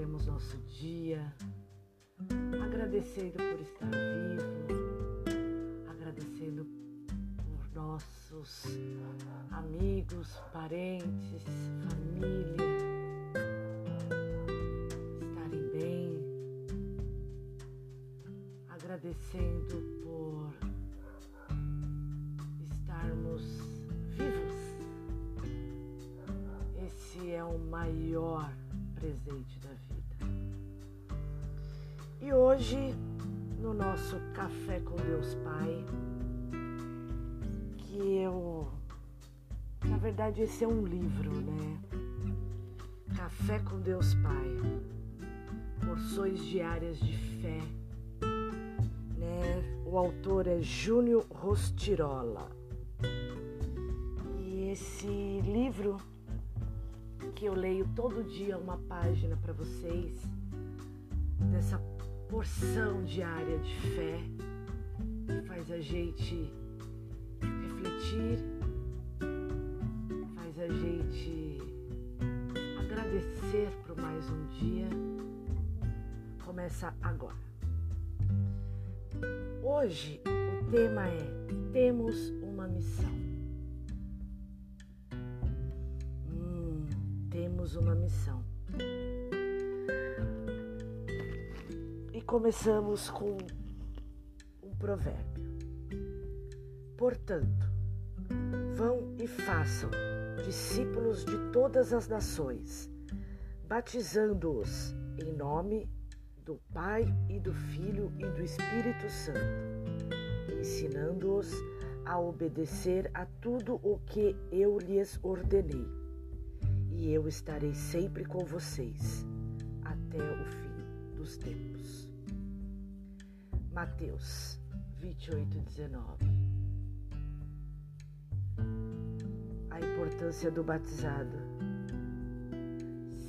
começaremos nosso dia. Agradecendo por estar vivo, agradecendo por nossos amigos, parentes, família. Estarem bem, agradecendo por estarmos vivos. Esse é o maior presente hoje, no nosso Café com Deus Pai, que eu. Na verdade, esse é um livro, né? Café com Deus Pai. Porções diárias de fé. Né? O autor é Júnior Rostirola. E esse livro que eu leio todo dia uma página para vocês dessa porção diária de fé que faz a gente refletir, faz a gente agradecer por mais um dia. Começa agora. Hoje o tema é Temos uma missão. temos uma missão. Começamos com um provérbio. Portanto, vão e façam discípulos de todas as nações, batizando-os em nome do Pai e do Filho e do Espírito Santo, ensinando-os a obedecer a tudo o que eu lhes ordenei e eu estarei sempre com vocês até o fim dos tempos. Mateus 28, 19. A importância do batizado,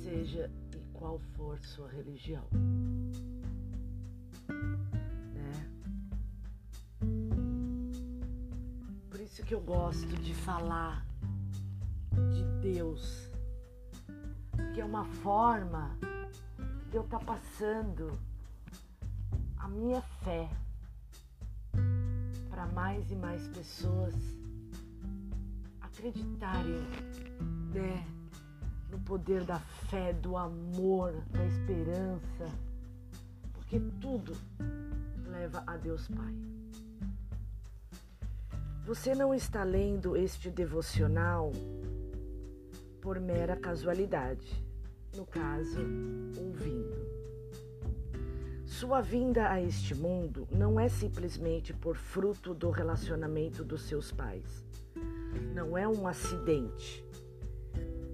seja em qual for sua religião. Né? Por isso que eu gosto de falar de Deus que é uma forma de eu estar tá passando a minha fé para mais e mais pessoas acreditarem né, no poder da fé, do amor, da esperança, porque tudo leva a Deus Pai. Você não está lendo este devocional por mera casualidade, no caso, ouvindo. Sua vinda a este mundo não é simplesmente por fruto do relacionamento dos seus pais. Não é um acidente.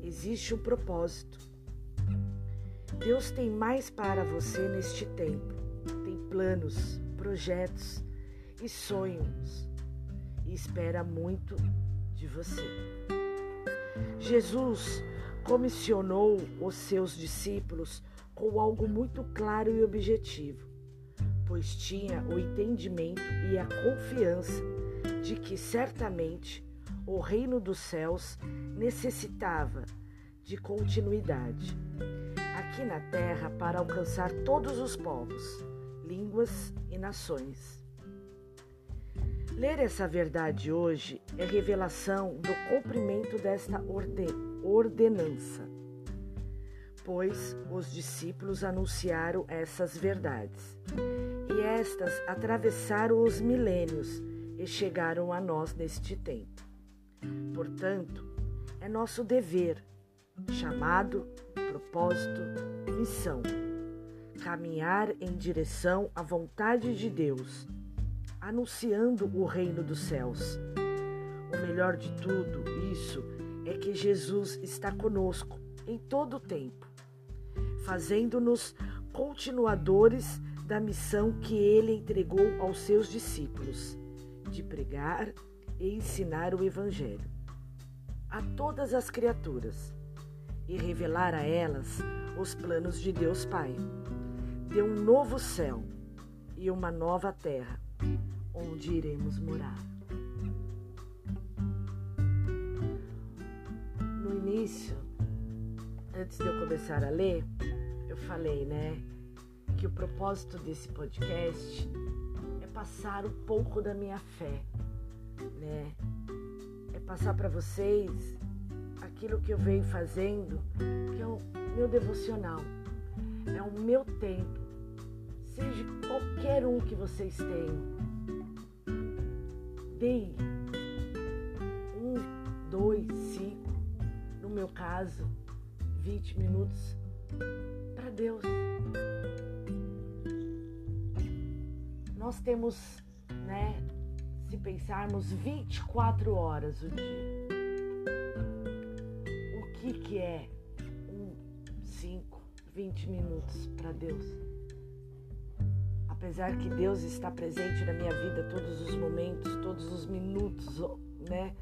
Existe um propósito. Deus tem mais para você neste tempo. Tem planos, projetos e sonhos e espera muito de você. Jesus comissionou os seus discípulos com algo muito claro e objetivo, pois tinha o entendimento e a confiança de que certamente o reino dos céus necessitava de continuidade aqui na terra para alcançar todos os povos, línguas e nações. Ler essa verdade hoje é revelação do cumprimento desta ordenança, pois os discípulos anunciaram essas verdades, e estas atravessaram os milênios e chegaram a nós neste tempo. Portanto, é nosso dever, chamado, propósito, missão, caminhar em direção à vontade de Deus anunciando o reino dos céus. O melhor de tudo isso é que Jesus está conosco em todo o tempo, fazendo-nos continuadores da missão que ele entregou aos seus discípulos, de pregar e ensinar o Evangelho a todas as criaturas e revelar a elas os planos de Deus Pai, de um novo céu e uma nova terra onde iremos morar. No início antes de eu começar a ler, falei, né, que o propósito desse podcast é passar um pouco da minha fé, né? É passar para vocês aquilo que eu venho fazendo, que é o meu devocional, é o meu tempo, seja qualquer um que vocês tenham. Dei um, dois, cinco, no meu caso, 20 minutos Deus. Nós temos, né, se pensarmos 24 horas o dia. O que que é um 5, 20 minutos para Deus? Apesar que Deus está presente na minha vida todos os momentos, todos os minutos, né?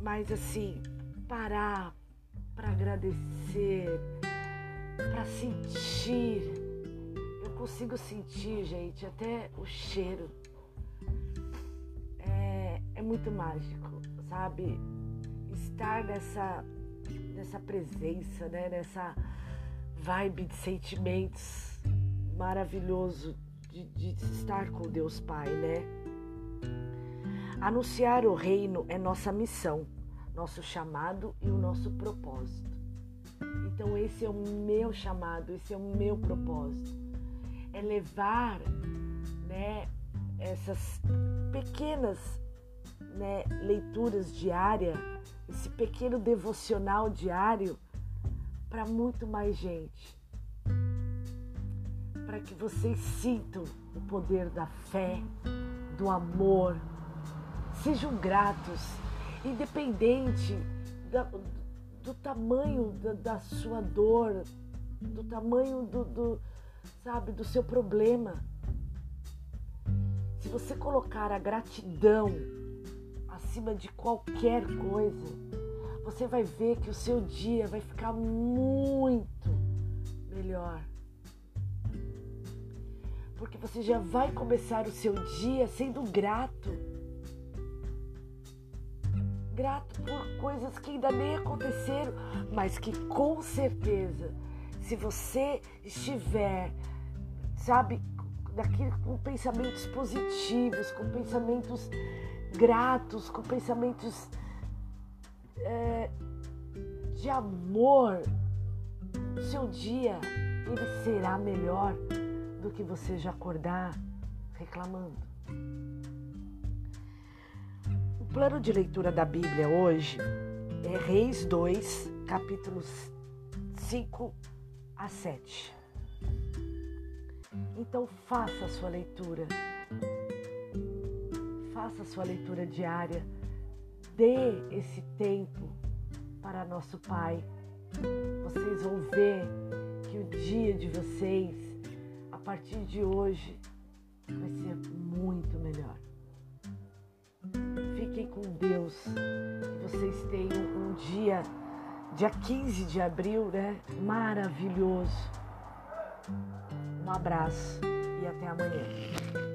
Mas assim, parar para agradecer, para sentir. Eu consigo sentir, gente, até o cheiro. É, é muito mágico, sabe? Estar nessa, nessa presença, né? nessa vibe de sentimentos maravilhoso de, de estar com Deus Pai, né? Anunciar o reino é nossa missão nosso chamado e o nosso propósito. Então, esse é o meu chamado, esse é o meu propósito. É levar né, essas pequenas né, leituras diárias, esse pequeno devocional diário para muito mais gente. Para que vocês sintam o poder da fé, do amor. Sejam gratos independente do tamanho da, da, sua dor, do tamanho do, do, sabe, do seu problema. Se você colocar a gratidão acima de qualquer coisa, você vai ver que o seu dia vai ficar muito melhor. Porque você já vai começar o seu dia sendo grato grato por coisas que ainda nem aconteceram, mas que com certeza, se você estiver, sabe, daquele, com pensamentos positivos, com pensamentos gratos, com pensamentos é, de amor, seu dia ele será melhor do que você já acordar reclamando plano de leitura da Bíblia hoje é Reis 2, capítulos 5 a 7. Então faça a sua leitura. Faça a sua leitura diária. Dê esse tempo para nosso Pai. Vocês vão ver que o dia de vocês, a partir de hoje, vai ser muito melhor. Com Deus. Que vocês tenham um dia, dia 15 de abril, né? Maravilhoso. Um abraço e até amanhã.